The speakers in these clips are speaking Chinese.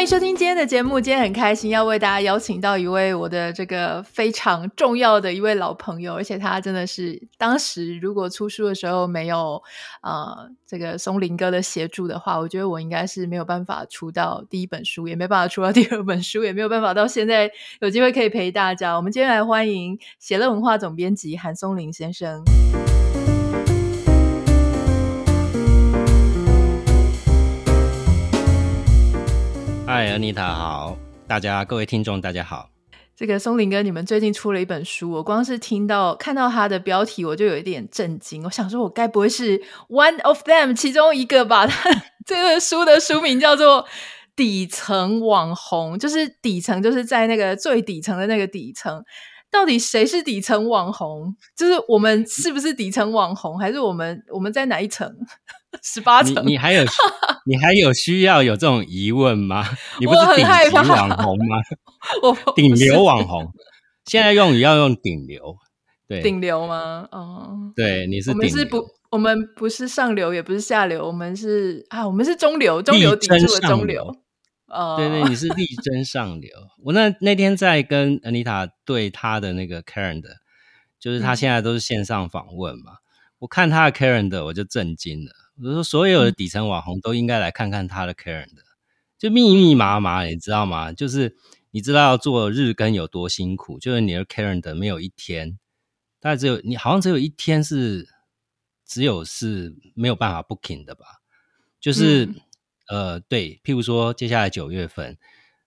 欢迎收听今天的节目。今天很开心要为大家邀请到一位我的这个非常重要的一位老朋友，而且他真的是当时如果出书的时候没有呃这个松林哥的协助的话，我觉得我应该是没有办法出到第一本书，也没办法出到第二本书，也没有办法到现在有机会可以陪大家。我们今天来欢迎写乐文化总编辑韩松林先生。嗨安妮塔好，大家各位听众大家好。这个松林哥，你们最近出了一本书，我光是听到看到他的标题，我就有一点震惊。我想说，我该不会是 one of them 其中一个吧？他 这个书的书名叫做《底层网红》，就是底层，就是在那个最底层的那个底层。到底谁是底层网红？就是我们是不是底层网红，还是我们我们在哪一层？十八层？你还有 你还有需要有这种疑问吗？你不是顶级网红吗？我顶流网红，现在用语要用顶流，对，顶流吗？哦，对，你是顶流。我们是不，我们不是上流，也不是下流，我们是啊，我们是中流，中流砥柱的中流。哦，对对，你是力争上流。我那那天在跟 Anita 对他的那个 calendar，就是他现在都是线上访问嘛。嗯、我看他的 Karen 的我就震惊了。我就说，所有的底层网红都应该来看看他的 Karen 的就密密麻麻，你知道吗？就是你知道做日更有多辛苦，就是你的 Karen 的没有一天，大概只有你好像只有一天是只有是没有办法 booking 的吧？就是。嗯呃，对，譬如说，接下来九月份，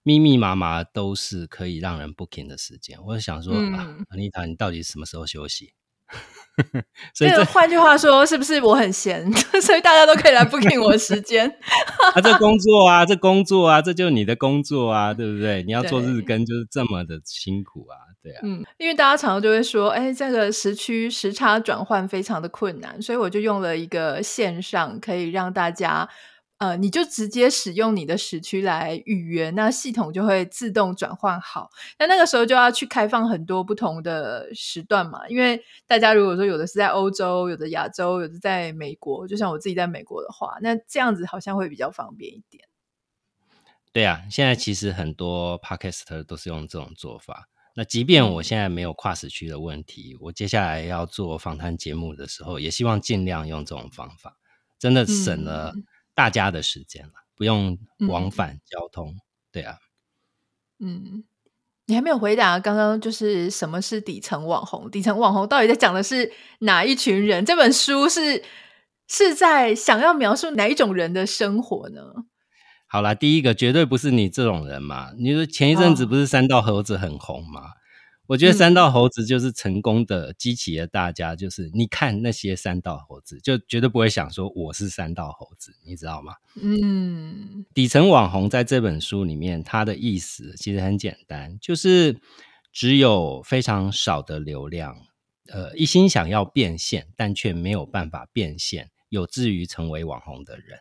密密麻麻都是可以让人 booking 的时间。我就想说，嗯、啊，Anita，你到底什么时候休息？所以这，换句话说，是不是我很闲，所以大家都可以来 booking 我的时间？啊，这工作啊，这工作啊，这就是你的工作啊，对不对？你要做日更，就是这么的辛苦啊，对啊。嗯，因为大家常常就会说，哎，这个时区时差转换非常的困难，所以我就用了一个线上可以让大家。呃，你就直接使用你的时区来预约，那系统就会自动转换好。那那个时候就要去开放很多不同的时段嘛，因为大家如果说有的是在欧洲，有的亚洲，有的在美国，就像我自己在美国的话，那这样子好像会比较方便一点。对啊，现在其实很多 Podcaster 都是用这种做法。那即便我现在没有跨时区的问题，我接下来要做访谈节目的时候，也希望尽量用这种方法，真的省了。嗯大家的时间了，不用往返交通，嗯、对啊。嗯，你还没有回答刚刚就是什么是底层网红？底层网红到底在讲的是哪一群人？这本书是是在想要描述哪一种人的生活呢？好啦，第一个绝对不是你这种人嘛。你说前一阵子不是三道猴子很红吗？哦我觉得三道猴子就是成功的激起了大家，就是你看那些三道猴子，就绝对不会想说我是三道猴子，你知道吗？嗯，底层网红在这本书里面，它的意思其实很简单，就是只有非常少的流量，呃，一心想要变现，但却没有办法变现，有志于成为网红的人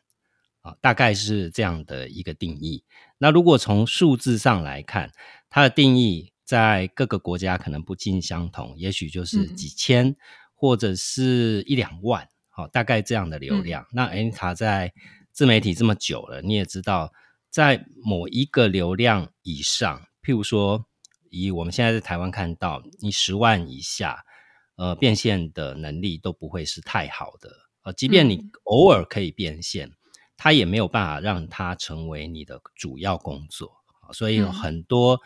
啊，大概是这样的一个定义。那如果从数字上来看，它的定义。在各个国家可能不尽相同，也许就是几千、嗯、或者是一两万，好、哦，大概这样的流量。嗯、那 Anita 在自媒体这么久了，你也知道，在某一个流量以上，譬如说以我们现在在台湾看到，你十万以下，呃，变现的能力都不会是太好的。呃，即便你偶尔可以变现，嗯、它也没有办法让它成为你的主要工作。所以有很多。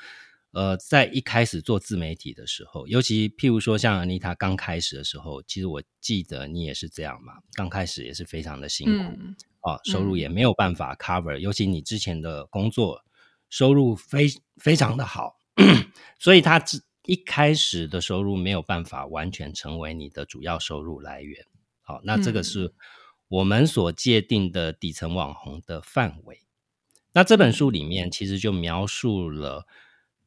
呃，在一开始做自媒体的时候，尤其譬如说像 Anita 刚开始的时候，其实我记得你也是这样嘛，刚开始也是非常的辛苦，嗯、啊，收入也没有办法 cover，、嗯、尤其你之前的工作收入非非常的好，所以他一开始的收入没有办法完全成为你的主要收入来源。好，那这个是我们所界定的底层网红的范围。那这本书里面其实就描述了。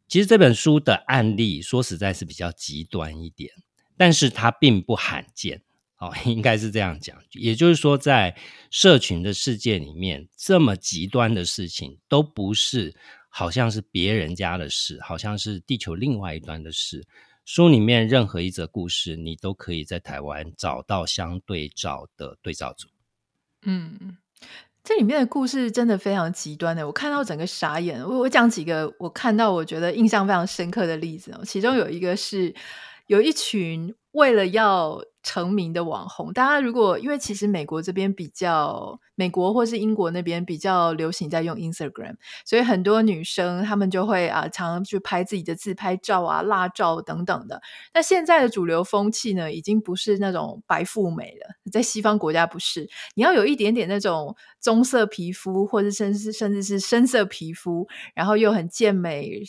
其实这本书的案例说实在是比较极端一点，但是它并不罕见，哦，应该是这样讲。也就是说，在社群的世界里面，这么极端的事情都不是好像是别人家的事，好像是地球另外一端的事。书里面任何一则故事，你都可以在台湾找到相对照的对照组。嗯。这里面的故事真的非常极端的，我看到整个傻眼。我我讲几个我看到我觉得印象非常深刻的例子哦，其中有一个是有一群。为了要成名的网红，大家如果因为其实美国这边比较，美国或是英国那边比较流行在用 Instagram，所以很多女生她们就会啊常常去拍自己的自拍照啊、辣照等等的。那现在的主流风气呢，已经不是那种白富美了，在西方国家不是，你要有一点点那种棕色皮肤，或者甚至甚至是深色皮肤，然后又很健美。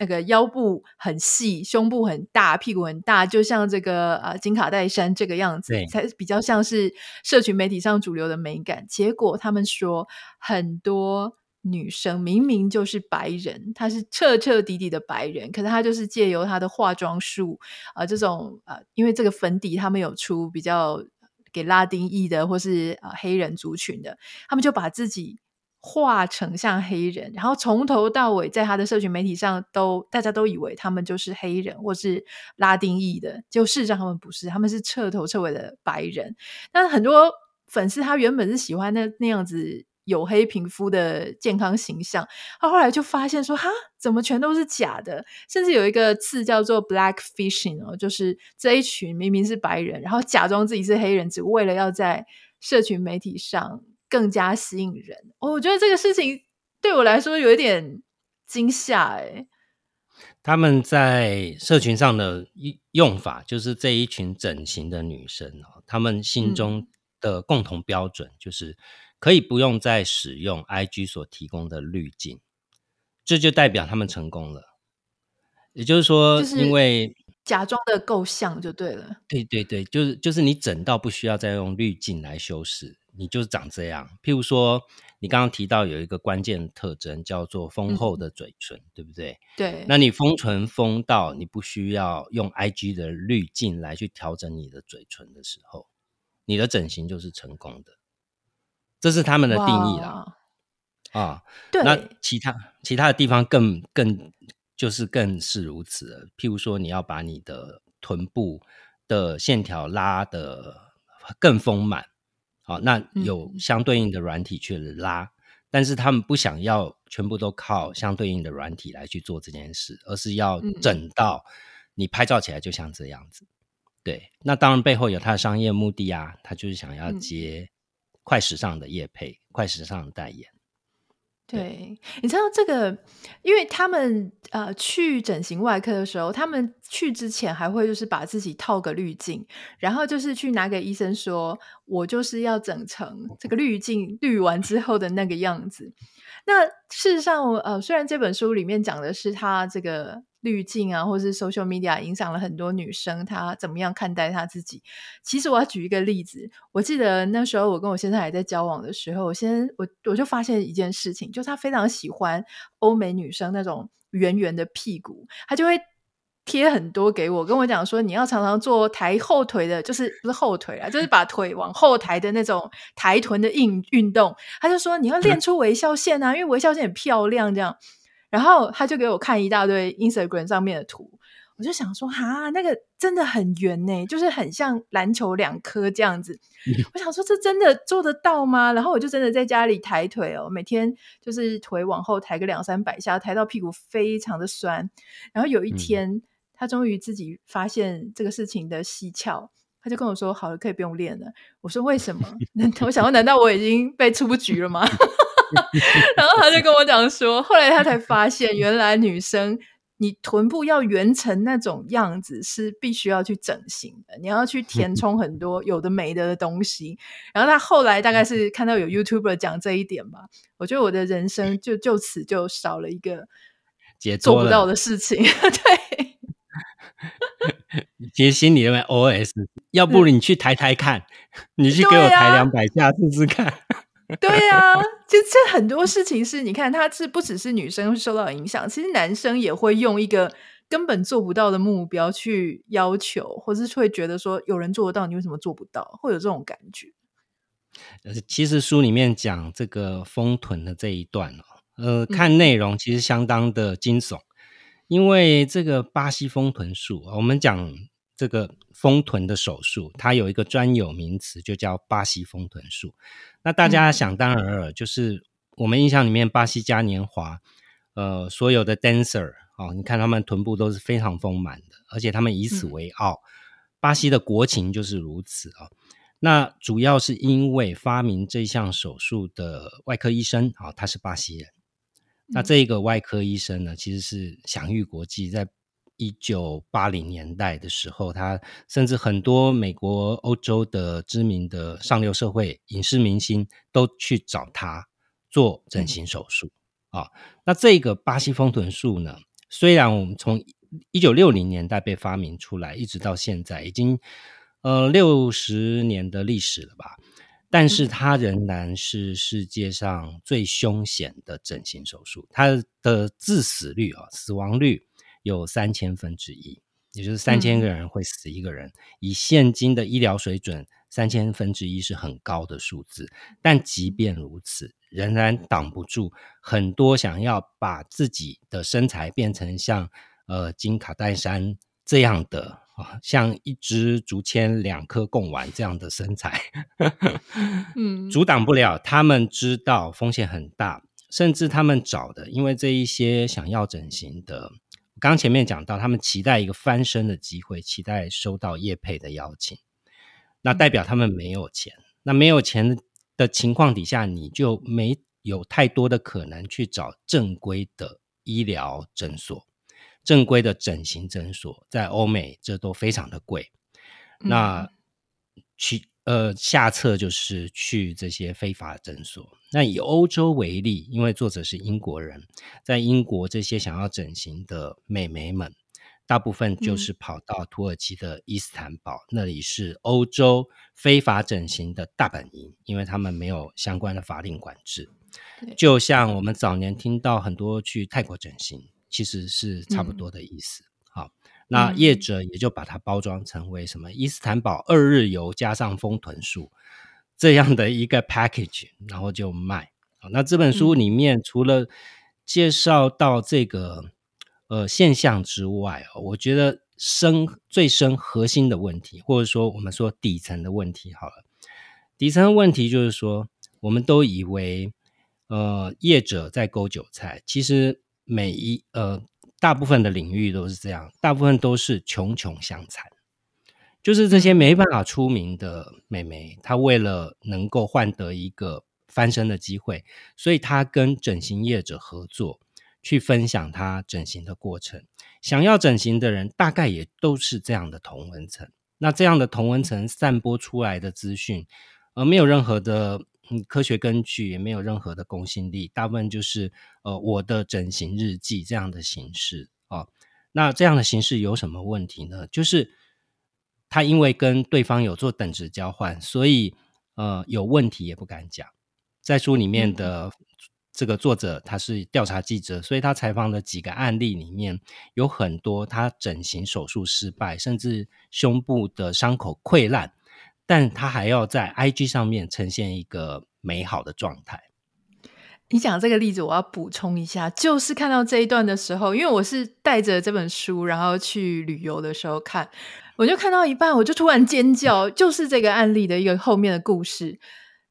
那个腰部很细，胸部很大，屁股很大，就像这个呃金卡戴珊这个样子，才比较像是社群媒体上主流的美感。结果他们说，很多女生明明就是白人，她是彻彻底底的白人，可是她就是借由她的化妆术啊、呃，这种呃，因为这个粉底他们有出比较给拉丁裔的或是呃黑人族群的，他们就把自己。化成像黑人，然后从头到尾在他的社群媒体上都大家都以为他们就是黑人或是拉丁裔的，就事实上他们不是，他们是彻头彻尾的白人。但很多粉丝他原本是喜欢那那样子黝黑皮肤的健康形象，他后来就发现说哈，怎么全都是假的？甚至有一个词叫做 “blackfishing” 哦，就是这一群明明是白人，然后假装自己是黑人，只为了要在社群媒体上。更加吸引人，我觉得这个事情对我来说有一点惊吓。哎，他们在社群上的用法，就是这一群整形的女生哦，他们心中的共同标准就是可以不用再使用 IG 所提供的滤镜，这就代表他们成功了。也就是说，因为假装的够像就对了。对对对，就是就是你整到不需要再用滤镜来修饰。你就是长这样，譬如说，你刚刚提到有一个关键特征叫做丰厚的嘴唇，嗯、对不对？对。那你丰唇丰到你不需要用 IG 的滤镜来去调整你的嘴唇的时候，你的整形就是成功的，这是他们的定义啦。啊，对。那其他其他的地方更更就是更是如此了。譬如说，你要把你的臀部的线条拉得更丰满。好，那有相对应的软体去拉，嗯，但是他们不想要全部都靠相对应的软体来去做这件事，而是要整到你拍照起来就像这样子。对，那当然背后有他的商业目的啊，他就是想要接快时尚的业配，快时尚的代言。对，你知道这个，因为他们呃去整形外科的时候，他们去之前还会就是把自己套个滤镜，然后就是去拿给医生说，我就是要整成这个滤镜滤完之后的那个样子。那事实上，呃，虽然这本书里面讲的是他这个。滤镜啊，或是 social media 影响了很多女生，她怎么样看待她自己？其实我要举一个例子，我记得那时候我跟我先生还在交往的时候，我先我我就发现一件事情，就是他非常喜欢欧美女生那种圆圆的屁股，他就会贴很多给我，跟我讲说，你要常常做抬后腿的，就是不是后腿啊，就是把腿往后抬的那种抬臀的运运动。他就说你要练出微笑线啊，因为微笑线很漂亮，这样。然后他就给我看一大堆 Instagram 上面的图，我就想说，哈，那个真的很圆呢，就是很像篮球两颗这样子。我想说，这真的做得到吗？然后我就真的在家里抬腿哦，每天就是腿往后抬个两三百下，抬到屁股非常的酸。然后有一天，嗯、他终于自己发现这个事情的蹊跷，他就跟我说：“好了，可以不用练了。”我说：“为什么？” 我想问，难道我已经被出局了吗？然后他就跟我讲说，后来他才发现，原来女生你臀部要圆成那种样子是必须要去整形的，你要去填充很多有的没的的东西。然后他后来大概是看到有 YouTuber 讲这一点吧，我觉得我的人生就就此就少了一个做不到的事情。对，其实心里面 OS，要不你去抬抬看，你去给我抬两百下试试看。对呀、啊，就这很多事情是，你看，他是不只是女生会受到影响，其实男生也会用一个根本做不到的目标去要求，或是会觉得说有人做得到，你为什么做不到？会有这种感觉。其实书里面讲这个丰臀的这一段哦，呃，看内容其实相当的惊悚，嗯、因为这个巴西丰臀术，我们讲这个丰臀的手术，它有一个专有名词，就叫巴西丰臀术。那大家想当然耳，就是我们印象里面巴西嘉年华，呃，所有的 dancer 哦，你看他们臀部都是非常丰满的，而且他们以此为傲。嗯、巴西的国情就是如此啊、哦。那主要是因为发明这项手术的外科医生啊、哦，他是巴西人。那这个外科医生呢，其实是享誉国际，在一九八零年代的时候，他甚至很多美国、欧洲的知名的上流社会影视明星都去找他做整形手术啊、嗯哦。那这个巴西丰臀术呢，虽然我们从一九六零年代被发明出来，一直到现在已经呃六十年的历史了吧。但是它仍然是世界上最凶险的整形手术，它的致死率啊，死亡率有三千分之一，也就是三千个人会死一个人。以现今的医疗水准，三千分之一是很高的数字。但即便如此，仍然挡不住很多想要把自己的身材变成像呃金卡戴珊这样的。像一支竹签两颗贡丸这样的身材，嗯，阻挡不了。他们知道风险很大，甚至他们找的，因为这一些想要整形的，刚前面讲到，他们期待一个翻身的机会，期待收到业配的邀请，那代表他们没有钱。那没有钱的情况底下，你就没有太多的可能去找正规的医疗诊所。正规的整形诊所在欧美这都非常的贵，那去呃下策就是去这些非法诊所。那以欧洲为例，因为作者是英国人，在英国这些想要整形的美眉们，大部分就是跑到土耳其的伊斯坦堡，那里是欧洲非法整形的大本营，因为他们没有相关的法令管制。就像我们早年听到很多去泰国整形。其实是差不多的意思。好、嗯，那业者也就把它包装成为什么伊斯坦堡二日游加上丰臀术这样的一个 package，然后就卖。好，那这本书里面除了介绍到这个呃现象之外，我觉得深最深核心的问题，或者说我们说底层的问题，好了，底层的问题就是说，我们都以为呃业者在割韭菜，其实。每一呃，大部分的领域都是这样，大部分都是穷穷相残，就是这些没办法出名的美眉，她为了能够换得一个翻身的机会，所以她跟整形业者合作，去分享她整形的过程。想要整形的人，大概也都是这样的同文层。那这样的同文层散播出来的资讯，而没有任何的。嗯，科学根据也没有任何的公信力，大部分就是呃我的整形日记这样的形式啊、哦。那这样的形式有什么问题呢？就是他因为跟对方有做等值交换，所以呃有问题也不敢讲。在书里面的这个作者他是调查记者，所以他采访的几个案例里面有很多他整形手术失败，甚至胸部的伤口溃烂。但他还要在 IG 上面呈现一个美好的状态。你讲这个例子，我要补充一下，就是看到这一段的时候，因为我是带着这本书，然后去旅游的时候看，我就看到一半，我就突然尖叫，就是这个案例的一个后面的故事。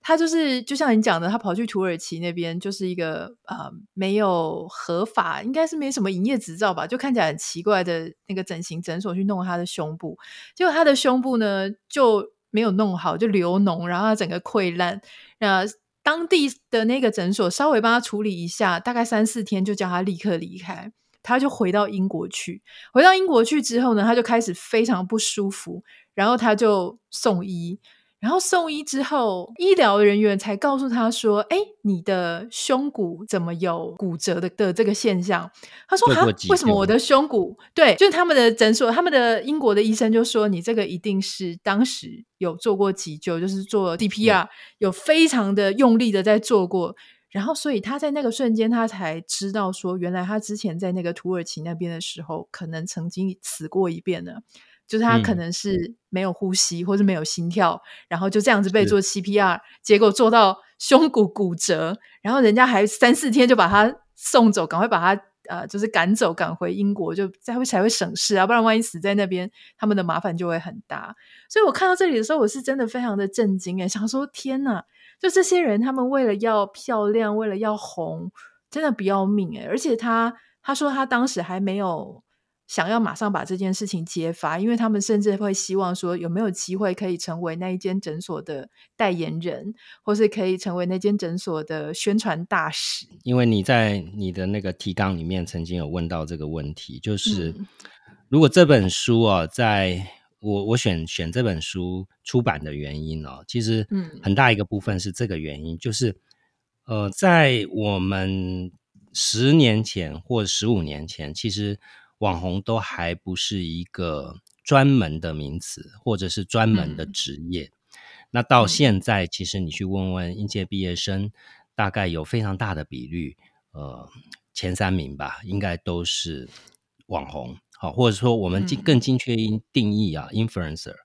他就是就像你讲的，他跑去土耳其那边，就是一个呃没有合法，应该是没什么营业执照吧，就看起来很奇怪的那个整形诊所去弄他的胸部，结果他的胸部呢就。没有弄好就流脓，然后他整个溃烂。那当地的那个诊所稍微帮他处理一下，大概三四天就叫他立刻离开。他就回到英国去。回到英国去之后呢，他就开始非常不舒服，然后他就送医。然后送医之后，医疗人员才告诉他说：“哎，你的胸骨怎么有骨折的的这个现象？”他说：“啊，为什么我的胸骨？对，就是他们的诊所，他们的英国的医生就说，你这个一定是当时有做过急救，就是做 DPR，有非常的用力的在做过。然后所以他在那个瞬间，他才知道说，原来他之前在那个土耳其那边的时候，可能曾经死过一遍呢。就是他可能是没有呼吸，嗯、或是没有心跳，然后就这样子被做 CPR，结果做到胸骨骨折，然后人家还三四天就把他送走，赶快把他呃，就是赶走，赶回英国，就才会才会省事啊，不然万一死在那边，他们的麻烦就会很大。所以我看到这里的时候，我是真的非常的震惊诶，想说天哪，就这些人，他们为了要漂亮，为了要红，真的不要命诶。而且他他说他当时还没有。想要马上把这件事情揭发，因为他们甚至会希望说，有没有机会可以成为那一间诊所的代言人，或是可以成为那间诊所的宣传大使。因为你在你的那个提纲里面曾经有问到这个问题，就是、嗯、如果这本书啊，在我我选选这本书出版的原因哦，其实嗯，很大一个部分是这个原因，就是呃，在我们十年前或十五年前，其实。网红都还不是一个专门的名词，或者是专门的职业。嗯、那到现在，其实你去问问应届毕业生，大概有非常大的比率，呃，前三名吧，应该都是网红。好，或者说我们更精确一定义啊、嗯、，influencer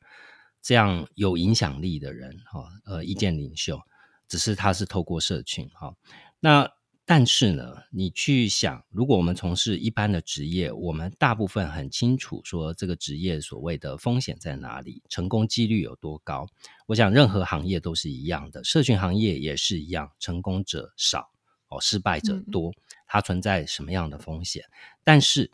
这样有影响力的人，哈，呃，意见领袖，只是他是透过社群，哈，那。但是呢，你去想，如果我们从事一般的职业，我们大部分很清楚说这个职业所谓的风险在哪里，成功几率有多高。我想任何行业都是一样的，社群行业也是一样，成功者少哦，失败者多，它存在什么样的风险？但是，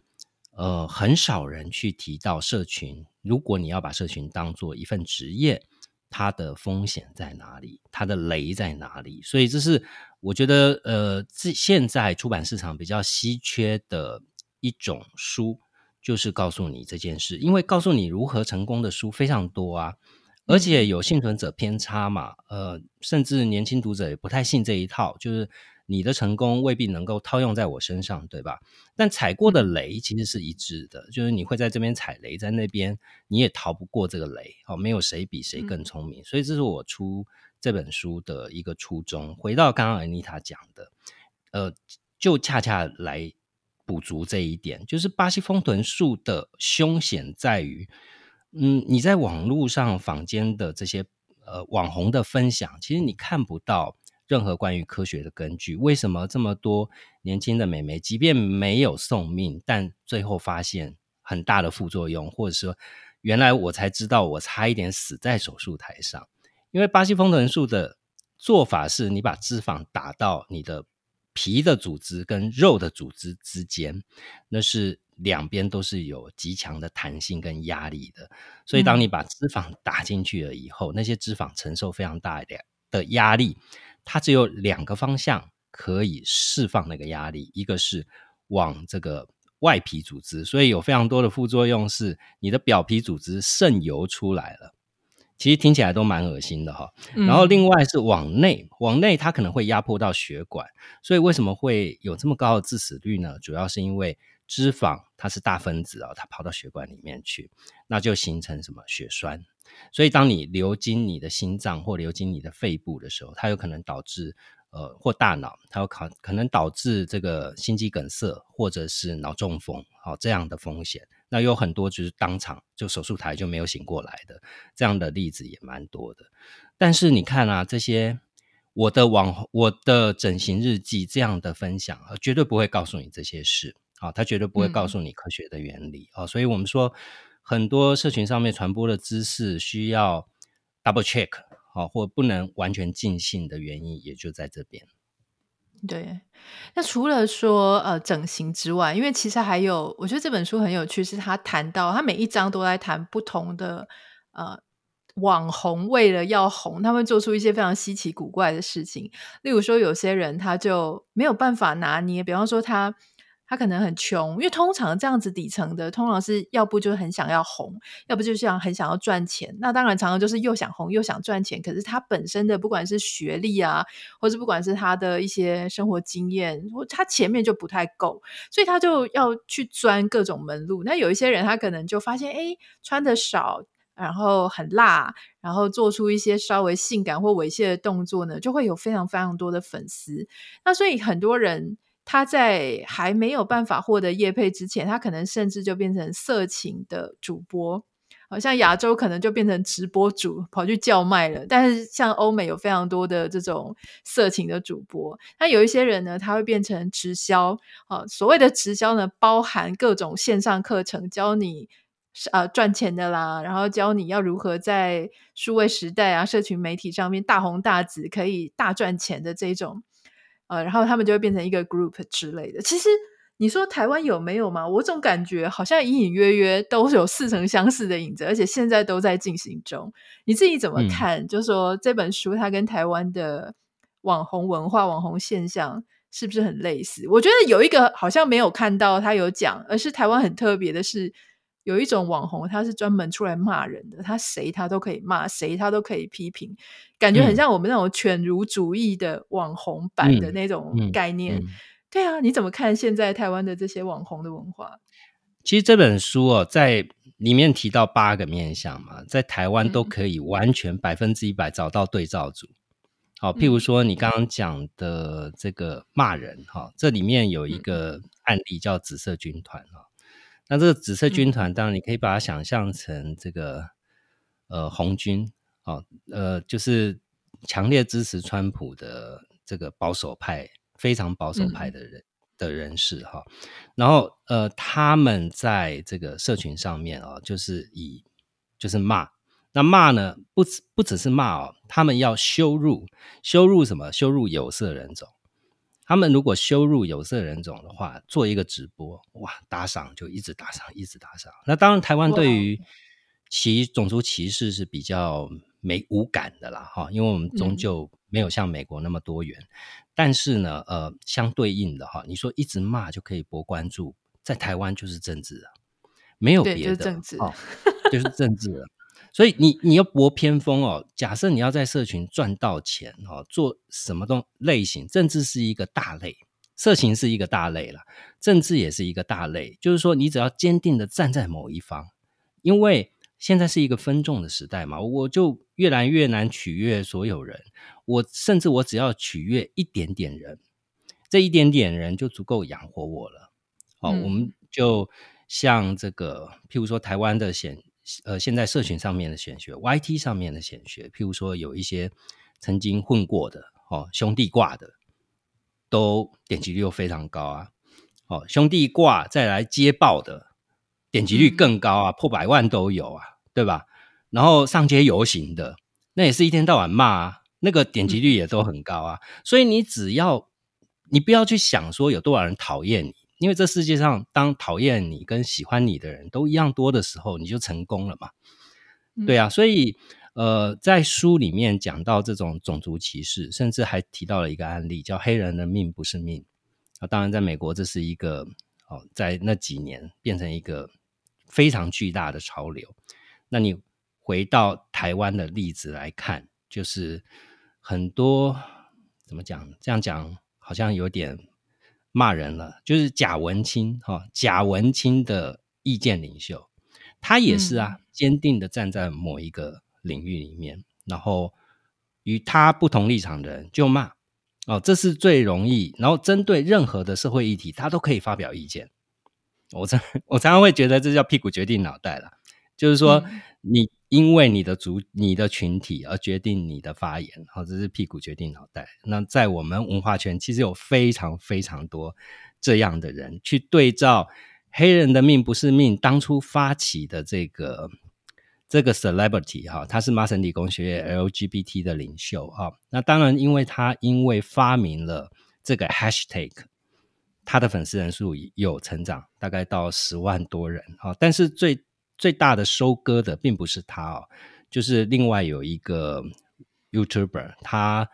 呃，很少人去提到社群。如果你要把社群当做一份职业，它的风险在哪里？它的雷在哪里？所以这是我觉得，呃，这现在出版市场比较稀缺的一种书，就是告诉你这件事。因为告诉你如何成功的书非常多啊，而且有幸存者偏差嘛，呃，甚至年轻读者也不太信这一套，就是。你的成功未必能够套用在我身上，对吧？但踩过的雷其实是一致的，就是你会在这边踩雷，在那边你也逃不过这个雷。哦，没有谁比谁更聪明，所以这是我出这本书的一个初衷。回到刚刚 Anita 讲的，呃，就恰恰来补足这一点，就是巴西丰臀术的凶险在于，嗯，你在网络上坊间的这些呃网红的分享，其实你看不到。任何关于科学的根据，为什么这么多年轻的美眉，即便没有送命，但最后发现很大的副作用，或者说原来我才知道，我差一点死在手术台上。因为巴西丰臀术的做法是，你把脂肪打到你的皮的组织跟肉的组织之间，那是两边都是有极强的弹性跟压力的。所以，当你把脂肪打进去了以后，嗯、那些脂肪承受非常大的的压力。它只有两个方向可以释放那个压力，一个是往这个外皮组织，所以有非常多的副作用，是你的表皮组织渗油出来了，其实听起来都蛮恶心的哈。然后另外是往内，往内它可能会压迫到血管，所以为什么会有这么高的致死率呢？主要是因为脂肪它是大分子啊，它跑到血管里面去，那就形成什么血栓。所以，当你流经你的心脏或流经你的肺部的时候，它有可能导致呃或大脑，它有可可能导致这个心肌梗塞或者是脑中风，好、哦、这样的风险。那有很多就是当场就手术台就没有醒过来的这样的例子也蛮多的。但是你看啊，这些我的网我的整形日记这样的分享，啊，绝对不会告诉你这些事啊，它、哦、绝对不会告诉你科学的原理啊、嗯哦。所以我们说。很多社群上面传播的知识需要 double check 好，或不能完全尽信的原因也就在这边。对，那除了说呃整形之外，因为其实还有，我觉得这本书很有趣，是他谈到他每一章都在谈不同的呃网红为了要红，他们做出一些非常稀奇古怪的事情。例如说，有些人他就没有办法拿捏，比方说他。他可能很穷，因为通常这样子底层的，通常是要不就很想要红，要不就是想很想要赚钱。那当然常常就是又想红又想赚钱，可是他本身的不管是学历啊，或是不管是他的一些生活经验，他前面就不太够，所以他就要去钻各种门路。那有一些人他可能就发现，哎，穿得少。然后很辣，然后做出一些稍微性感或猥亵的动作呢，就会有非常非常多的粉丝。那所以很多人他在还没有办法获得业配之前，他可能甚至就变成色情的主播。好像亚洲可能就变成直播主跑去叫卖了，但是像欧美有非常多的这种色情的主播，那有一些人呢，他会变成直销。啊，所谓的直销呢，包含各种线上课程，教你呃赚钱的啦，然后教你要如何在数位时代啊，社群媒体上面大红大紫，可以大赚钱的这种，呃，然后他们就会变成一个 group 之类的。其实。你说台湾有没有吗？我总感觉好像隐隐约约都有似曾相识的影子，而且现在都在进行中。你自己怎么看？嗯、就说这本书它跟台湾的网红文化、网红现象是不是很类似？我觉得有一个好像没有看到他有讲，而是台湾很特别的是，有一种网红他是专门出来骂人的，他谁他都可以骂，谁他都可以批评，感觉很像我们那种犬儒主义的网红版的那种概念。嗯嗯嗯对啊，你怎么看现在台湾的这些网红的文化？其实这本书哦，在里面提到八个面向嘛，在台湾都可以完全百分之一百找到对照组。好、嗯，譬如说你刚刚讲的这个骂人哈、嗯，这里面有一个案例叫紫色军团。那这个紫色军团，当然你可以把它想象成这个呃红军啊，呃就是强烈支持川普的这个保守派。非常保守派的人、嗯、的人士哈，然后呃，他们在这个社群上面哦，就是以就是骂，那骂呢不不只是骂哦，他们要羞辱羞辱什么？羞辱有色人种。他们如果羞辱有色人种的话，做一个直播哇，打赏就一直打赏，一直打赏。那当然，台湾对于其种族歧视是比较没无感的啦哈，因为我们终究没有像美国那么多元。嗯但是呢，呃，相对应的哈，你说一直骂就可以博关注，在台湾就是政治啊，没有别的，就是政治，哦、就是政治了。所以你你要博偏锋哦，假设你要在社群赚到钱哦，做什么东类型，政治是一个大类，色情是一个大类了，政治也是一个大类。就是说，你只要坚定的站在某一方，因为现在是一个分众的时代嘛，我就越来越难取悦所有人。我甚至我只要取悦一点点人，这一点点人就足够养活我了。好、我们就像这个，譬如说台湾的显呃，现在社群上面的显学，YT 上面的显学，譬如说有一些曾经混过的哦，兄弟挂的，都点击率又非常高啊。哦，兄弟挂再来接爆的，点击率更高啊，嗯、破百万都有啊，对吧？然后上街游行的，那也是一天到晚骂啊。那个点击率也都很高啊，嗯，所以你只要你不要去想说有多少人讨厌你，因为这世界上当讨厌你跟喜欢你的人都一样多的时候，你就成功了嘛。嗯，对啊，所以呃，在书里面讲到这种种族歧视，甚至还提到了一个案例，叫“黑人的命不是命”啊。当然，在美国这是一个哦，在那几年变成一个非常巨大的潮流。那你回到台湾的例子来看，就是。很多怎么讲？这样讲好像有点骂人了。就是贾文清哈，贾文清的意见领袖，他也是啊，坚定的站在某一个领域里面，嗯、然后与他不同立场的人就骂哦，这是最容易。然后针对任何的社会议题，他都可以发表意见。我常 我常常会觉得这叫屁股决定脑袋了，就是说你。因为你的族、你的群体而决定你的发言，好，这是屁股决定脑袋。那在我们文化圈，其实有非常非常多这样的人去对照“黑人的命不是命”当初发起的这个这个 celebrity 哈，他是麻省理工学院 LGBT 的领袖哈。那当然，因为他因为发明了这个 hashtag，他的粉丝人数有成长，大概到十万多人哈。但是最最大的收割的并不是他哦，就是另外有一个 YouTuber，他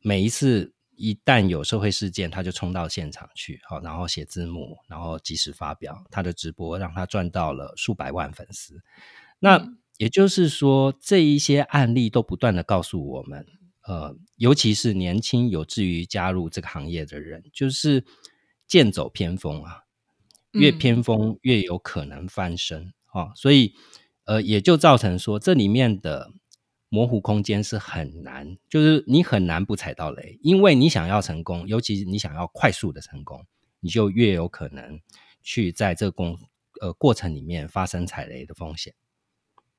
每一次一旦有社会事件，他就冲到现场去，好，然后写字幕，然后及时发表他的直播，让他赚到了数百万粉丝。那也就是说，这一些案例都不断的告诉我们，呃，尤其是年轻有志于加入这个行业的人，就是剑走偏锋啊，越偏锋越有可能翻身。哦，所以，呃，也就造成说这里面的模糊空间是很难，就是你很难不踩到雷，因为你想要成功，尤其你想要快速的成功，你就越有可能去在这个工呃过程里面发生踩雷的风险。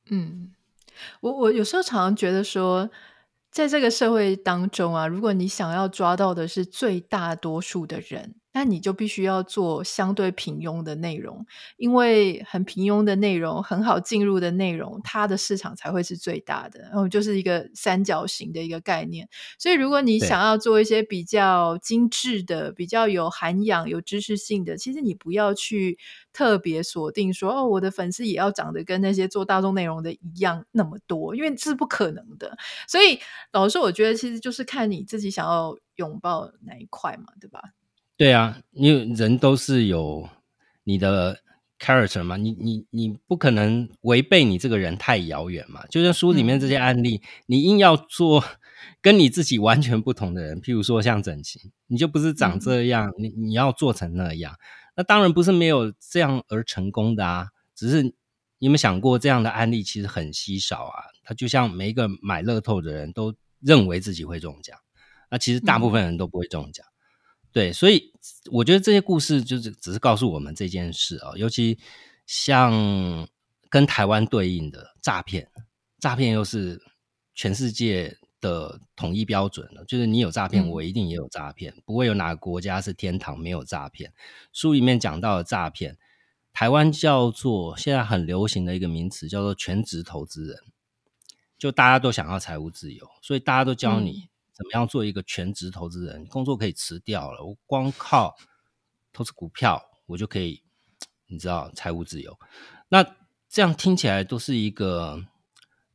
嗯，我我有时候常常觉得说。在这个社会当中啊，如果你想要抓到的是最大多数的人，那你就必须要做相对平庸的内容，因为很平庸的内容，很好进入的内容，它的市场才会是最大的。然后就是一个三角形的一个概念。所以，如果你想要做一些比较精致的、比较有涵养、有知识性的，其实你不要去特别锁定说哦，我的粉丝也要长得跟那些做大众内容的一样那么多，因为这是不可能的。所以，老实说，我觉得其实就是看你自己想要拥抱哪一块嘛，对吧？对啊，因为人都是有你的 character 嘛，你你你不可能违背你这个人太遥远嘛。就像书里面这些案例，嗯、你硬要做跟你自己完全不同的人，譬如说像整形，你就不是长这样，嗯、你你要做成那样，那当然不是没有这样而成功的啊。只是你有想过，这样的案例其实很稀少啊。他就像每一个买乐透的人都认为自己会中奖，那其实大部分人都不会中奖。嗯对，所以我觉得这些故事就是只是告诉我们这件事啊，尤其像跟台湾对应的诈骗，诈骗又是全世界的统一标准了，就是你有诈骗，我一定也有诈骗，嗯、不会有哪个国家是天堂没有诈骗。书里面讲到的诈骗，台湾叫做现在很流行的一个名词，叫做全职投资人，就大家都想要财务自由，所以大家都教你。嗯怎么样做一个全职投资人？工作可以辞掉了，我光靠投资股票，我就可以，你知道，财务自由。那这样听起来都是一个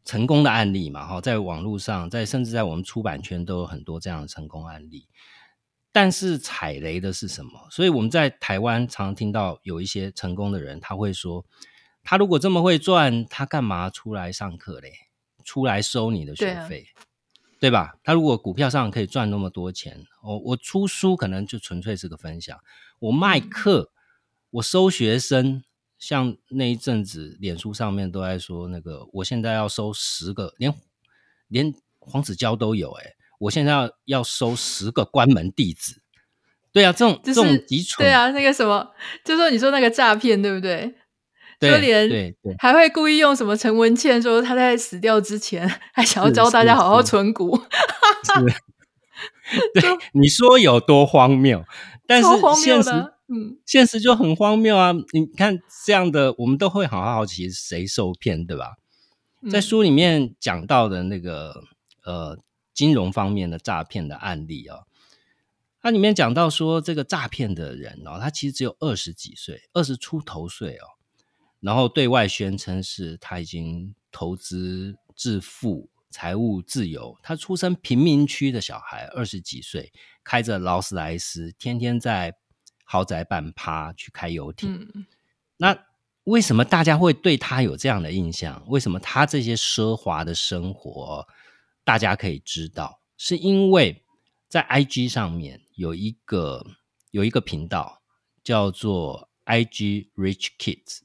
成功的案例嘛？哈，在网络上，在甚至在我们出版圈都有很多这样的成功案例。但是踩雷的是什么？所以我们在台湾常常听到有一些成功的人，他会说：他如果这么会赚，他干嘛出来上课嘞？出来收你的学费？对吧？他如果股票上可以赚那么多钱，我我出书可能就纯粹是个分享。我卖课，我收学生，像那一阵子，脸书上面都在说那个，我现在要收十个，连连黄子佼都有诶，我现在要要收十个关门弟子。对啊，这种、就是、这种基础，对啊，那个什么，就说你说那个诈骗，对不对？对就连对对，还会故意用什么陈文茜说他在死掉之前还想要教大家好好存股，对，你说有多荒谬？但是现实，嗯，现实就很荒谬啊！你看这样的，我们都会好好奇谁受骗，对吧？在书里面讲到的那个呃金融方面的诈骗的案例啊，它里面讲到说这个诈骗的人哦，他其实只有二十几岁，二十出头岁哦。然后对外宣称是他已经投资致富、财务自由。他出生贫民区的小孩，二十几岁，开着劳斯莱斯，天天在豪宅办趴去开游艇。嗯。那为什么大家会对他有这样的印象？为什么他这些奢华的生活大家可以知道？是因为在 IG 上面有一个有一个频道叫做 IG Rich Kids。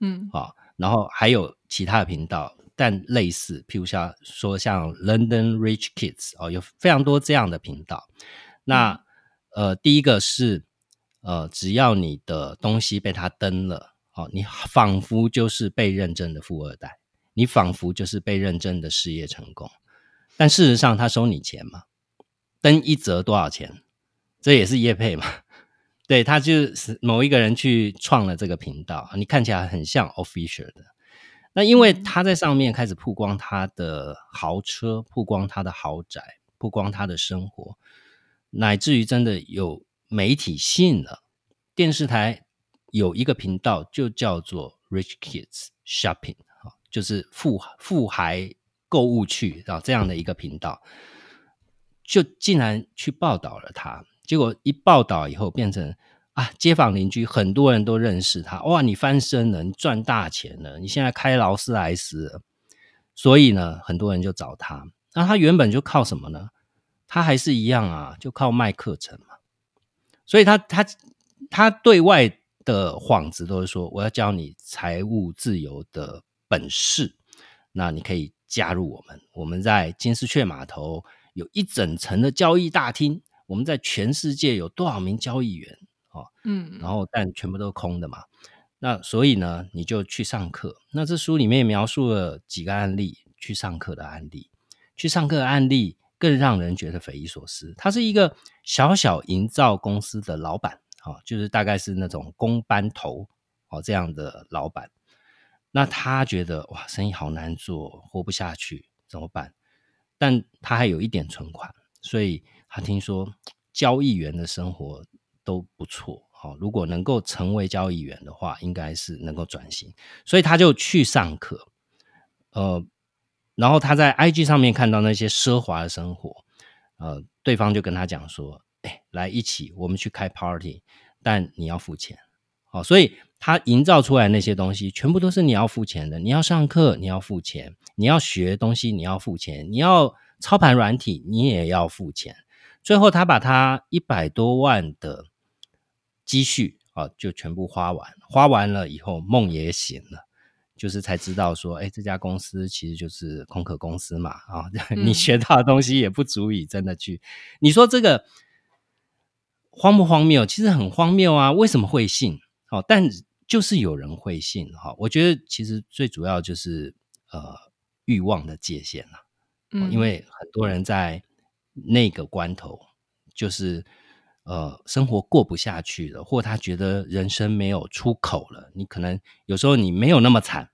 嗯，好，然后还有其他的频道，但类似，譬如像说像 London Rich Kids 哦，有非常多这样的频道。那呃，第一个是呃，只要你的东西被他登了，哦，你仿佛就是被认证的富二代，你仿佛就是被认证的事业成功。但事实上，他收你钱嘛？登一则多少钱？这也是业配嘛？对，他就是某一个人去创了这个频道，你看起来很像 official 的。那因为他在上面开始曝光他的豪车，曝光他的豪宅，曝光他的生活，乃至于真的有媒体信了。电视台有一个频道就叫做 Rich Kids Shopping，就是富富孩购物去啊，这样的一个频道，就竟然去报道了他。结果一报道以后，变成啊，街坊邻居很多人都认识他。哇，你翻身了，你赚大钱了，你现在开劳斯莱斯了。所以呢，很多人就找他。那他原本就靠什么呢？他还是一样啊，就靠卖课程嘛。所以他他他对外的幌子都是说，我要教你财务自由的本事，那你可以加入我们。我们在金丝雀码头有一整层的交易大厅，我们在全世界有多少名交易员？哦，嗯，然后但全部都空的嘛。那所以呢，你就去上课。那这书里面描述了几个案例，去上课的案例，去上课的案例更让人觉得匪夷所思。他是一个小小营造公司的老板，哦，就是大概是那种工班头哦这样的老板。那他觉得哇，生意好难做，活不下去，怎么办？但他还有一点存款，所以他听说交易员的生活都不错。好，如果能够成为交易员的话，应该是能够转型，所以他就去上课。呃，然后他在 IG 上面看到那些奢华的生活，呃，对方就跟他讲说：“哎，来一起，我们去开 party，但你要付钱。”好，所以。他营造出来那些东西，全部都是你要付钱的。你要上课，你要付钱；你要学东西，你要付钱；你要操盘软体，你也要付钱。最后，他把他一百多万的积蓄啊，就全部花完。花完了以后，梦也醒了，就是才知道说，哎，这家公司其实就是空壳公司嘛。啊，你学到的东西也不足以真的去。你说这个荒不荒谬？其实很荒谬啊！为什么会信？哦，但。就是有人会信哈，我觉得其实最主要就是呃欲望的界限了，嗯，因为很多人在那个关头就是呃生活过不下去了，或他觉得人生没有出口了。你可能有时候你没有那么惨，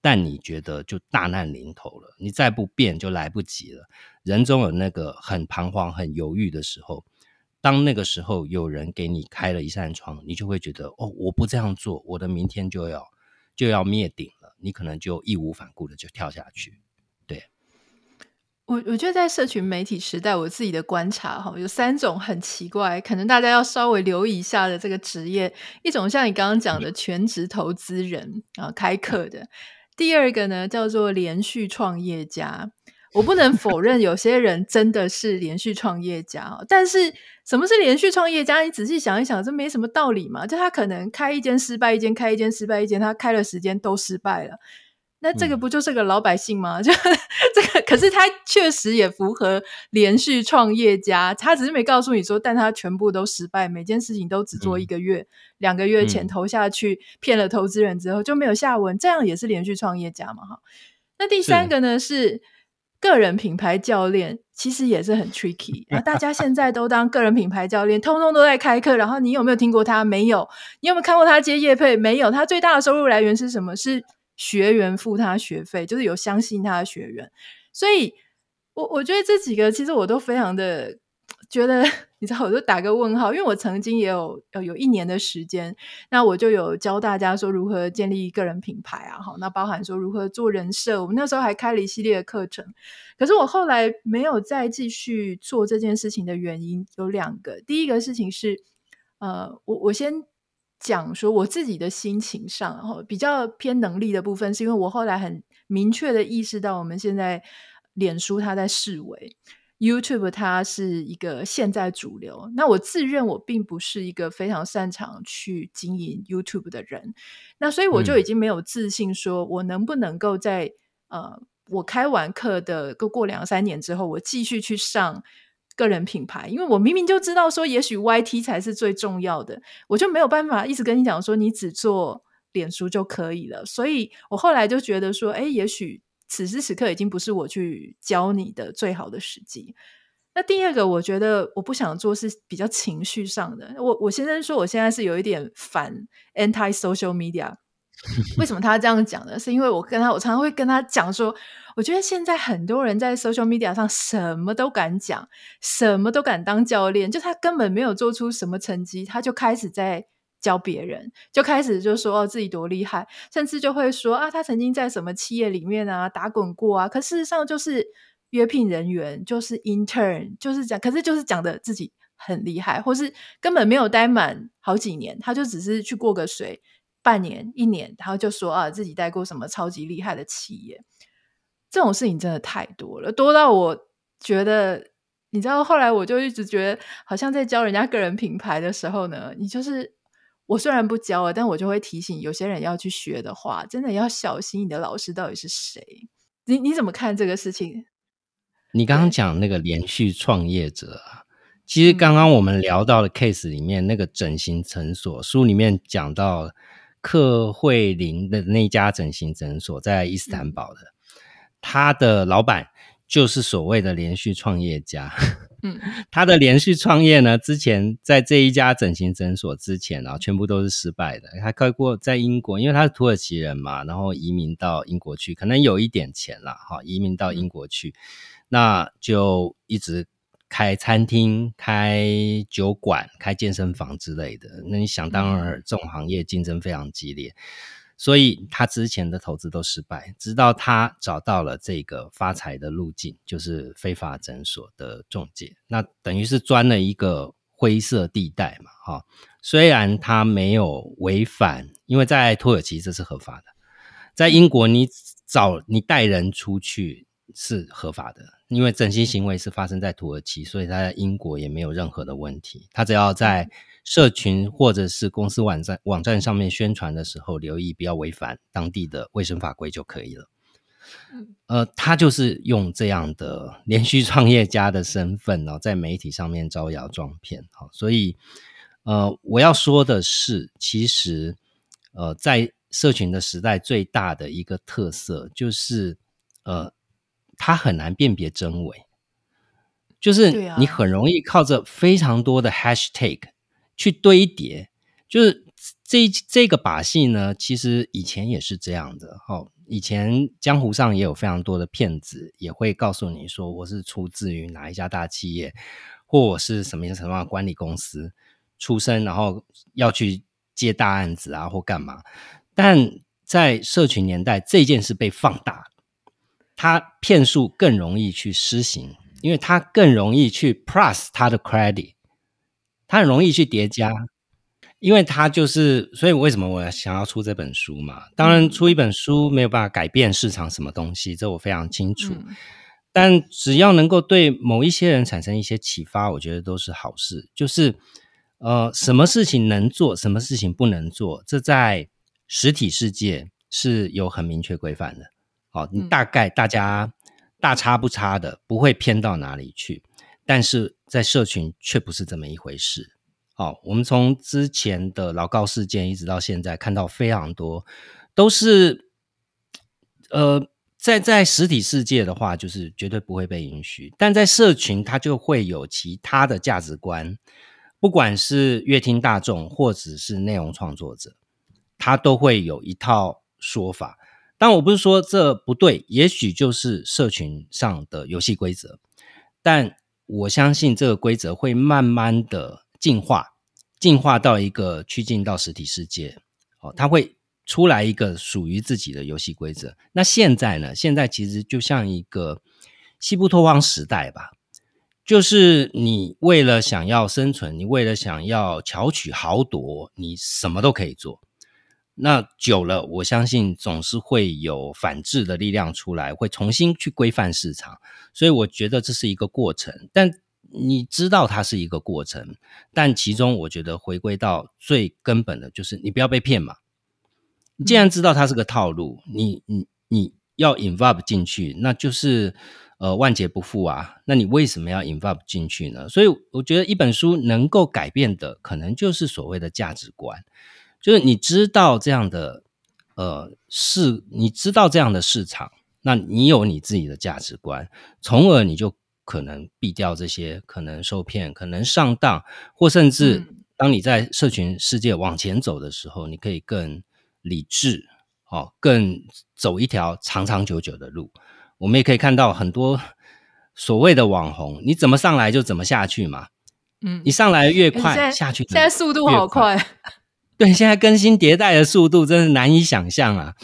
但你觉得就大难临头了，你再不变就来不及了。人总有那个很彷徨、很犹豫的时候。当那个时候有人给你开了一扇窗，你就会觉得哦，我不这样做，我的明天就要就要灭顶了。你可能就义无反顾的就跳下去。对，我我觉得在社群媒体时代，我自己的观察哈，有三种很奇怪，可能大家要稍微留意一下的这个职业。一种像你刚刚讲的全职投资人啊，开课的；第二个呢叫做连续创业家。我不能否认有些人真的是连续创业家，但是什么是连续创业家？你仔细想一想，这没什么道理嘛。就他可能开一间失败一间，开一间失败一间，他开了时间都失败了，那这个不就是个老百姓吗？嗯、就这个，可是他确实也符合连续创业家，他只是没告诉你说，但他全部都失败，每件事情都只做一个月、嗯、两个月前投下去，骗了投资人之后就没有下文，这样也是连续创业家嘛？哈。那第三个呢是。是个人品牌教练其实也是很 tricky 啊！大家现在都当个人品牌教练，通通都在开课。然后你有没有听过他？没有。你有没有看过他接业配？没有。他最大的收入来源是什么？是学员付他学费，就是有相信他的学员。所以，我我觉得这几个其实我都非常的。觉得你知道，我就打个问号，因为我曾经也有有有一年的时间，那我就有教大家说如何建立个人品牌啊，好，那包含说如何做人设，我们那时候还开了一系列的课程。可是我后来没有再继续做这件事情的原因有两个，第一个事情是，呃，我我先讲说我自己的心情上，然后比较偏能力的部分，是因为我后来很明确的意识到，我们现在脸书它在式微。YouTube 它是一个现在主流，那我自认我并不是一个非常擅长去经营 YouTube 的人，那所以我就已经没有自信，说我能不能够在、嗯、呃我开完课的过过两三年之后，我继续去上个人品牌，因为我明明就知道说，也许 YT 才是最重要的，我就没有办法一直跟你讲说，你只做脸书就可以了，所以我后来就觉得说，哎，也许。此时此刻已经不是我去教你的最好的时机。那第二个，我觉得我不想做是比较情绪上的。我我先生说，我现在是有一点反 anti social media。为什么他这样讲呢？是因为我跟他，我常常会跟他讲说，我觉得现在很多人在 social media 上什么都敢讲，什么都敢当教练，就他根本没有做出什么成绩，他就开始在。教别人就开始就说哦，自己多厉害，甚至就会说啊，他曾经在什么企业里面啊打滚过啊。可事实上就是约聘人员，就是 intern，就是讲，可是就是讲的自己很厉害，或是根本没有待满好几年，他就只是去过个水，半年一年，然后就说啊，自己待过什么超级厉害的企业。这种事情真的太多了，多到我觉得，你知道，后来我就一直觉得，好像在教人家个人品牌的时候呢，你就是。我虽然不教了，但我就会提醒有些人要去学的话，真的要小心你的老师到底是谁。你你怎么看这个事情？你刚刚讲那个连续创业者，其实刚刚我们聊到的 case 里面，那个整形诊所书里面讲到克惠林的那家整形诊所在伊斯坦堡的，他的老板就是所谓的连续创业家。嗯，他的连续创业呢，之前在这一家整形诊所之前啊，全部都是失败的。他开过在英国，因为他是土耳其人嘛，然后移民到英国去，可能有一点钱了哈，移民到英国去，那就一直开餐厅、开酒馆、开健身房之类的。那你想当然，这种行业竞争非常激烈。所以他之前的投资都失败，直到他找到了这个发财的路径，就是非法诊所的中介。那等于是钻了一个灰色地带嘛，哈。虽然他没有违反，因为在土耳其这是合法的，在英国你找你带人出去是合法的，因为整形行为是发生在土耳其，所以他在英国也没有任何的问题。他只要在社群或者是公司网站网站上面宣传的时候，留意不要违反当地的卫生法规就可以了。呃，他就是用这样的连续创业家的身份哦，在媒体上面招摇撞骗。好，所以呃，我要说的是，其实呃，在社群的时代，最大的一个特色就是呃，他很难辨别真伪，就是你很容易靠着非常多的 hashtag。去堆叠，就是这这个把戏呢，其实以前也是这样的。哈，以前江湖上也有非常多的骗子，也会告诉你说我是出自于哪一家大企业，或我是什么什么管理公司出身，然后要去接大案子啊，或干嘛。但在社群年代，这件事被放大，他骗术更容易去施行，因为他更容易去 plus 他的 credit。他很容易去叠加，因为他就是，所以为什么我想要出这本书嘛？当然，出一本书没有办法改变市场什么东西，这我非常清楚。但只要能够对某一些人产生一些启发，我觉得都是好事。就是，呃，什么事情能做，什么事情不能做，这在实体世界是有很明确规范的。好，你大概大家大差不差的，不会偏到哪里去。但是在社群却不是这么一回事。好，我们从之前的老高事件一直到现在，看到非常多都是，呃，在在实体世界的话，就是绝对不会被允许。但在社群，它就会有其他的价值观，不管是乐听大众或者是内容创作者，他都会有一套说法。但我不是说这不对，也许就是社群上的游戏规则，但。我相信这个规则会慢慢的进化，进化到一个趋近到实体世界，哦，它会出来一个属于自己的游戏规则。那现在呢？现在其实就像一个西部拓荒时代吧，就是你为了想要生存，你为了想要巧取豪夺，你什么都可以做。那久了，我相信总是会有反制的力量出来，会重新去规范市场。所以我觉得这是一个过程，但你知道它是一个过程，但其中我觉得回归到最根本的就是你不要被骗嘛。你既然知道它是个套路，你你你要 involve 进去，那就是呃万劫不复啊。那你为什么要 involve 进去呢？所以我觉得一本书能够改变的，可能就是所谓的价值观。就是你知道这样的，呃，市，你知道这样的市场，那你有你自己的价值观，从而你就可能避掉这些可能受骗、可能上当，或甚至当你在社群世界往前走的时候，你可以更理智，哦，更走一条长长久久的路。我们也可以看到很多所谓的网红，你怎么上来就怎么下去嘛，嗯，你上来越快，下去现在速度好快。对，现在更新迭代的速度真是难以想象啊！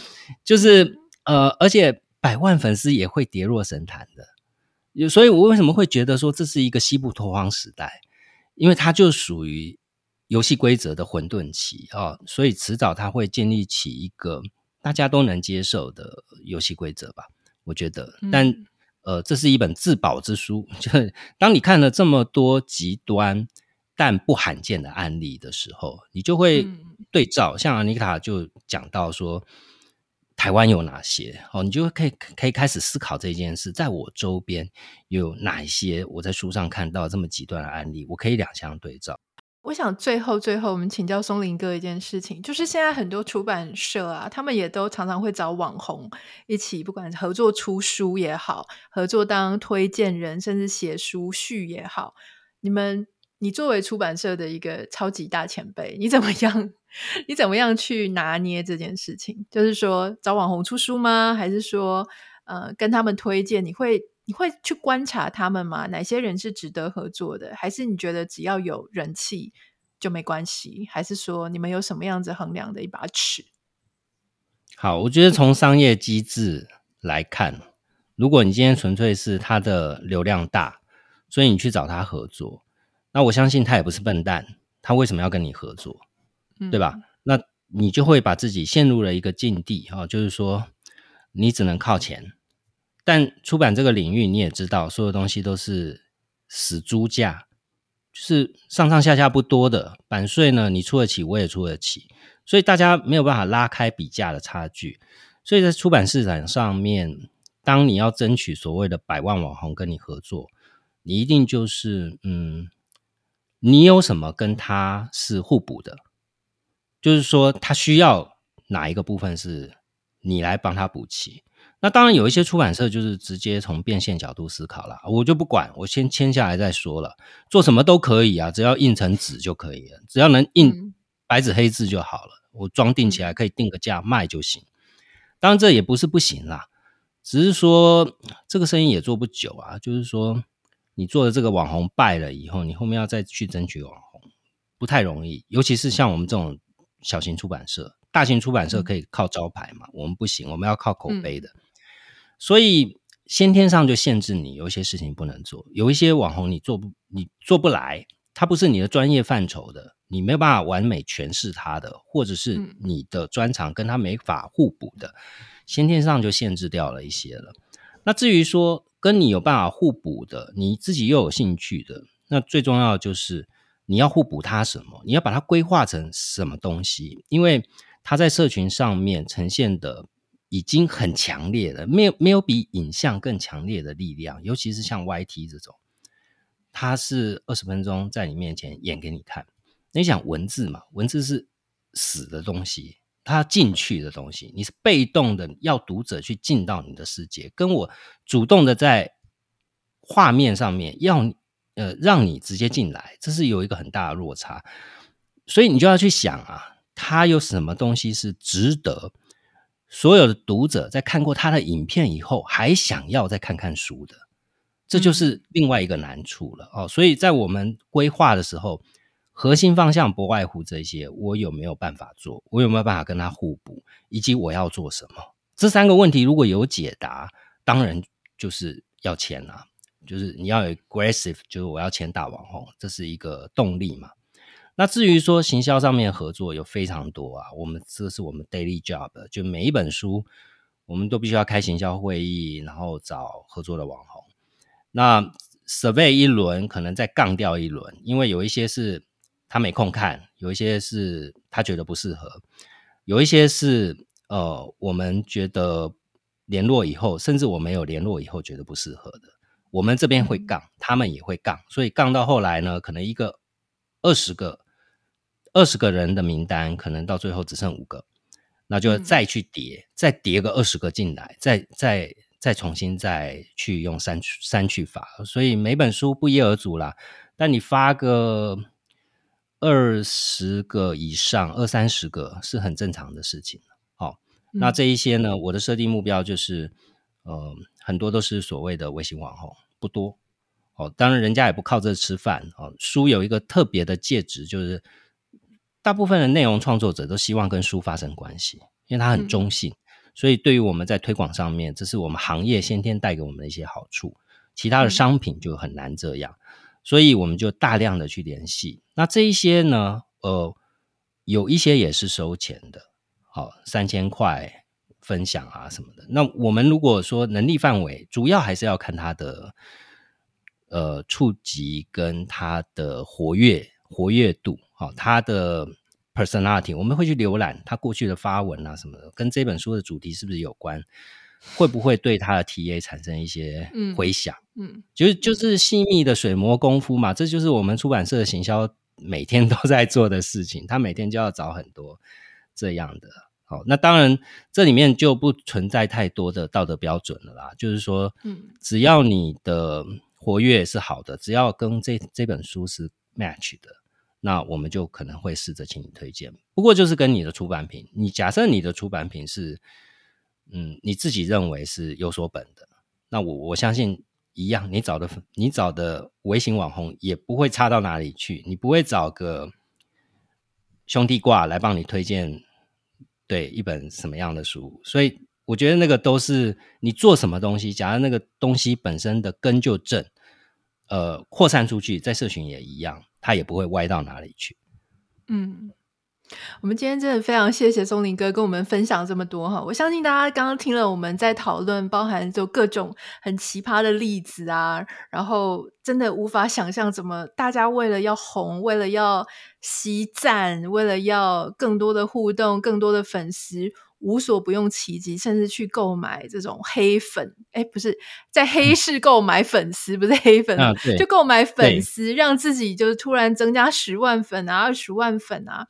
就是呃，而且百万粉丝也会跌落神坛的，所以我为什么会觉得说这是一个西部拓荒时代？因为它就属于游戏规则的混沌期啊、哦，所以迟早它会建立起一个大家都能接受的游戏规则吧？我觉得，但呃，这是一本自保之书，就是当你看了这么多极端。但不罕见的案例的时候，你就会对照。嗯、像阿妮卡就讲到说，台湾有哪些？哦，你就可以可以开始思考这件事，在我周边有哪一些我在书上看到这么极端的案例，我可以两相对照。我想最后最后，我们请教松林哥一件事情，就是现在很多出版社啊，他们也都常常会找网红一起，不管合作出书也好，合作当推荐人，甚至写书序也好。你们，你作为出版社的一个超级大前辈，你怎么样？你怎么样去拿捏这件事情？就是说找网红出书吗？还是说，呃，跟他们推荐？你会？你会去观察他们吗？哪些人是值得合作的？还是你觉得只要有人气就没关系？还是说你们有什么样子衡量的一把尺？好，我觉得从商业机制来看，如果你今天纯粹是他的流量大，所以你去找他合作，那我相信他也不是笨蛋，他为什么要跟你合作？嗯、对吧？那你就会把自己陷入了一个境地啊，就是说你只能靠钱。但出版这个领域，你也知道，所有东西都是死猪价，就是上上下下不多的版税呢，你出得起，我也出得起，所以大家没有办法拉开比价的差距。所以在出版市场上面，当你要争取所谓的百万网红跟你合作，你一定就是嗯，你有什么跟他是互补的，就是说他需要哪一个部分是你来帮他补齐。那当然有一些出版社就是直接从变现角度思考了，我就不管，我先签下来再说了，做什么都可以啊，只要印成纸就可以了，只要能印白纸黑字就好了，我装订起来可以定个价卖就行。当然这也不是不行啦，只是说这个生意也做不久啊，就是说你做的这个网红败了以后，你后面要再去争取网红不太容易，尤其是像我们这种小型出版社，大型出版社可以靠招牌嘛，我们不行，我们要靠口碑的。所以先天上就限制你，有一些事情不能做，有一些网红你做不，你做不来，它不是你的专业范畴的，你没有办法完美诠释它的，或者是你的专长跟它没法互补的，先天上就限制掉了一些了。那至于说跟你有办法互补的，你自己又有兴趣的，那最重要的就是你要互补它什么，你要把它规划成什么东西，因为它在社群上面呈现的。已经很强烈了，没有没有比影像更强烈的力量，尤其是像 YT 这种，它是二十分钟在你面前演给你看。你想文字嘛？文字是死的东西，它进去的东西，你是被动的，要读者去进到你的世界，跟我主动的在画面上面要呃让你直接进来，这是有一个很大的落差。所以你就要去想啊，他有什么东西是值得。所有的读者在看过他的影片以后，还想要再看看书的，这就是另外一个难处了哦。所以在我们规划的时候，核心方向不外乎这些：我有没有办法做？我有没有办法跟他互补？以及我要做什么？这三个问题如果有解答，当然就是要签了，就是你要有 aggressive，就是我要签大网红，这是一个动力嘛。那至于说行销上面合作有非常多啊，我们这是我们 daily job，就每一本书我们都必须要开行销会议，然后找合作的网红。那 survey 一轮，可能再杠掉一轮，因为有一些是他没空看，有一些是他觉得不适合，有一些是呃我们觉得联络以后，甚至我没有联络以后觉得不适合的，我们这边会杠，他们也会杠，所以杠到后来呢，可能一个二十个。二十个人的名单，可能到最后只剩五个，那就再去叠，嗯、再叠个二十个进来，再再再重新再去用删删去法，所以每本书不一而足啦。但你发个二十个以上，二三十个是很正常的事情。好、哦，嗯、那这一些呢，我的设定目标就是，呃，很多都是所谓的微信网红，不多。哦，当然人家也不靠这吃饭。哦，书有一个特别的介质，就是。大部分的内容创作者都希望跟书发生关系，因为它很中性，嗯、所以对于我们在推广上面，这是我们行业先天带给我们的一些好处。其他的商品就很难这样，嗯、所以我们就大量的去联系。那这一些呢，呃，有一些也是收钱的，好，三千块分享啊什么的。那我们如果说能力范围，主要还是要看他的呃触及跟他的活跃。活跃度，好，他的 personality，我们会去浏览他过去的发文啊什么的，跟这本书的主题是不是有关？会不会对他的 TA 产生一些回响？嗯，嗯就是就是细密的水磨功夫嘛，这就是我们出版社的行销每天都在做的事情。他每天就要找很多这样的。好，那当然这里面就不存在太多的道德标准了啦。就是说，嗯，只要你的活跃是好的，只要跟这这本书是 match 的，那我们就可能会试着请你推荐。不过就是跟你的出版品，你假设你的出版品是。嗯，你自己认为是有所本的，那我我相信一样，你找的你找的微型网红也不会差到哪里去，你不会找个兄弟挂来帮你推荐对一本什么样的书，所以我觉得那个都是你做什么东西，假如那个东西本身的根就正，呃，扩散出去，在社群也一样，它也不会歪到哪里去。嗯。我们今天真的非常谢谢松林哥跟我们分享这么多哈，我相信大家刚刚听了我们在讨论，包含就各种很奇葩的例子啊，然后真的无法想象怎么大家为了要红，为了要吸赞，为了要更多的互动，更多的粉丝，无所不用其极，甚至去购买这种黑粉，哎，不是在黑市购买粉丝，不是黑粉，啊、就购买粉丝，让自己就是突然增加十万粉啊，二十万粉啊。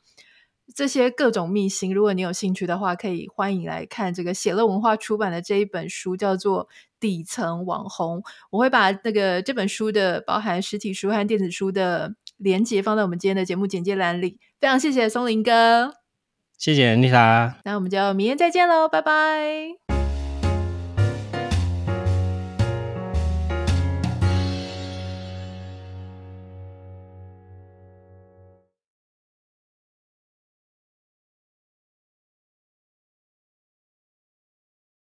这些各种秘辛，如果你有兴趣的话，可以欢迎来看这个写乐文化出版的这一本书，叫做《底层网红》。我会把那个这本书的包含实体书和电子书的连接放在我们今天的节目简介栏里。非常谢谢松林哥，谢谢丽莎，那我们就明天再见喽，拜拜。